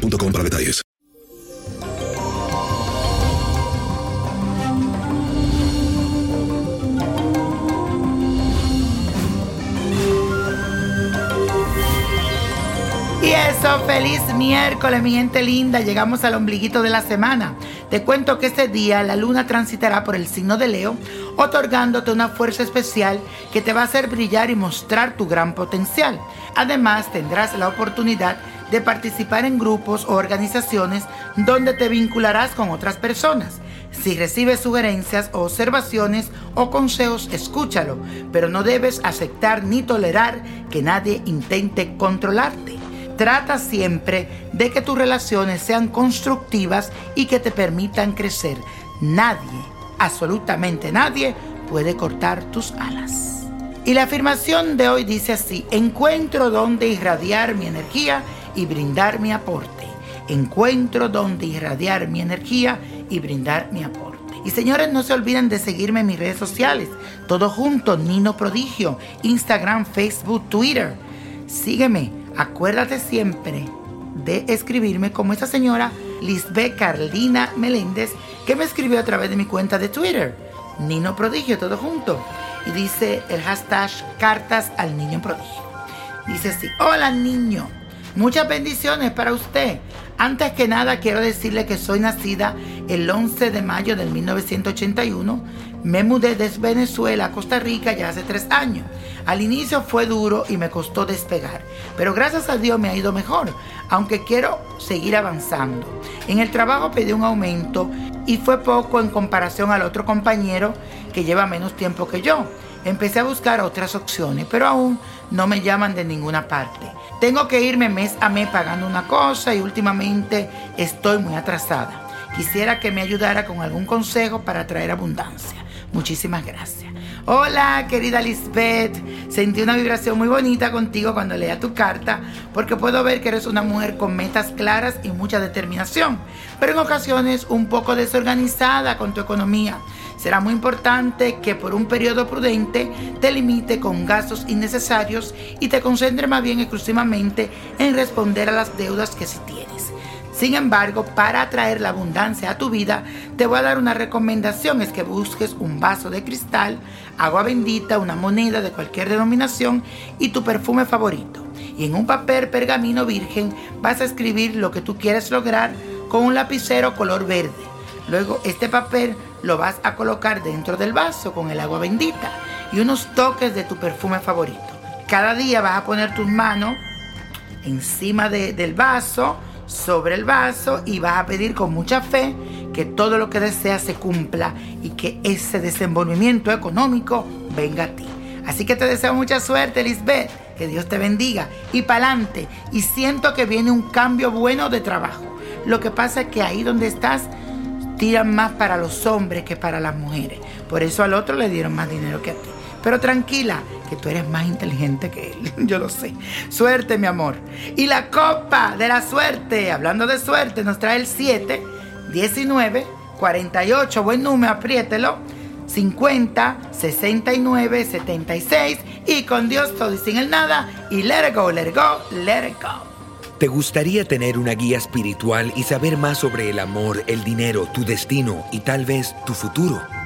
boostmobile.com para detalles. Y eso, feliz miércoles, mi gente linda. Llegamos al ombliguito de la semana. Te cuento que este día la luna transitará por el signo de Leo, otorgándote una fuerza especial que te va a hacer brillar y mostrar tu gran potencial. Además, tendrás la oportunidad de participar en grupos o organizaciones donde te vincularás con otras personas. Si recibes sugerencias observaciones o consejos, escúchalo, pero no debes aceptar ni tolerar que nadie intente controlarte. Trata siempre de que tus relaciones sean constructivas y que te permitan crecer. Nadie, absolutamente nadie, puede cortar tus alas. Y la afirmación de hoy dice así, encuentro donde irradiar mi energía y brindar mi aporte. Encuentro donde irradiar mi energía y brindar mi aporte. Y señores, no se olviden de seguirme en mis redes sociales. Todo junto, Nino Prodigio, Instagram, Facebook, Twitter. Sígueme acuérdate siempre de escribirme como esa señora Lisbeth Carlina Meléndez que me escribió a través de mi cuenta de Twitter, Nino Prodigio, todo junto. Y dice el hashtag cartas al niño prodigio. Dice así, hola niño, muchas bendiciones para usted. Antes que nada quiero decirle que soy nacida el 11 de mayo del 1981. Me mudé desde Venezuela a Costa Rica ya hace tres años. Al inicio fue duro y me costó despegar, pero gracias a Dios me ha ido mejor, aunque quiero seguir avanzando. En el trabajo pedí un aumento y fue poco en comparación al otro compañero que lleva menos tiempo que yo. Empecé a buscar otras opciones, pero aún no me llaman de ninguna parte. Tengo que irme mes a mes pagando una cosa y últimamente estoy muy atrasada. Quisiera que me ayudara con algún consejo para traer abundancia. Muchísimas gracias. Hola, querida Lisbeth. Sentí una vibración muy bonita contigo cuando leía tu carta, porque puedo ver que eres una mujer con metas claras y mucha determinación, pero en ocasiones un poco desorganizada con tu economía. Será muy importante que por un periodo prudente te limite con gastos innecesarios y te concentre más bien exclusivamente en responder a las deudas que sí tienes. Sin embargo, para atraer la abundancia a tu vida, te voy a dar una recomendación, es que busques un vaso de cristal, agua bendita, una moneda de cualquier denominación y tu perfume favorito. Y en un papel pergamino virgen vas a escribir lo que tú quieres lograr con un lapicero color verde. Luego este papel lo vas a colocar dentro del vaso con el agua bendita y unos toques de tu perfume favorito. Cada día vas a poner tus manos encima del vaso, sobre el vaso y vas a pedir con mucha fe que todo lo que deseas se cumpla y que ese desenvolvimiento económico venga a ti. Así que te deseo mucha suerte, Lisbeth. Que Dios te bendiga y pa'lante. Y siento que viene un cambio bueno de trabajo. Lo que pasa es que ahí donde estás tiran más para los hombres que para las mujeres. Por eso al otro le dieron más dinero que a ti. Pero tranquila, que tú eres más inteligente que él. Yo lo sé. Suerte, mi amor. Y la copa de la suerte, hablando de suerte, nos trae el 7, 19, 48. Buen número, apriételo. 50, 69, 76. Y con Dios todo y sin el nada. Y let it go, let it go, let it go. ¿Te gustaría tener una guía espiritual y saber más sobre el amor, el dinero, tu destino y tal vez tu futuro?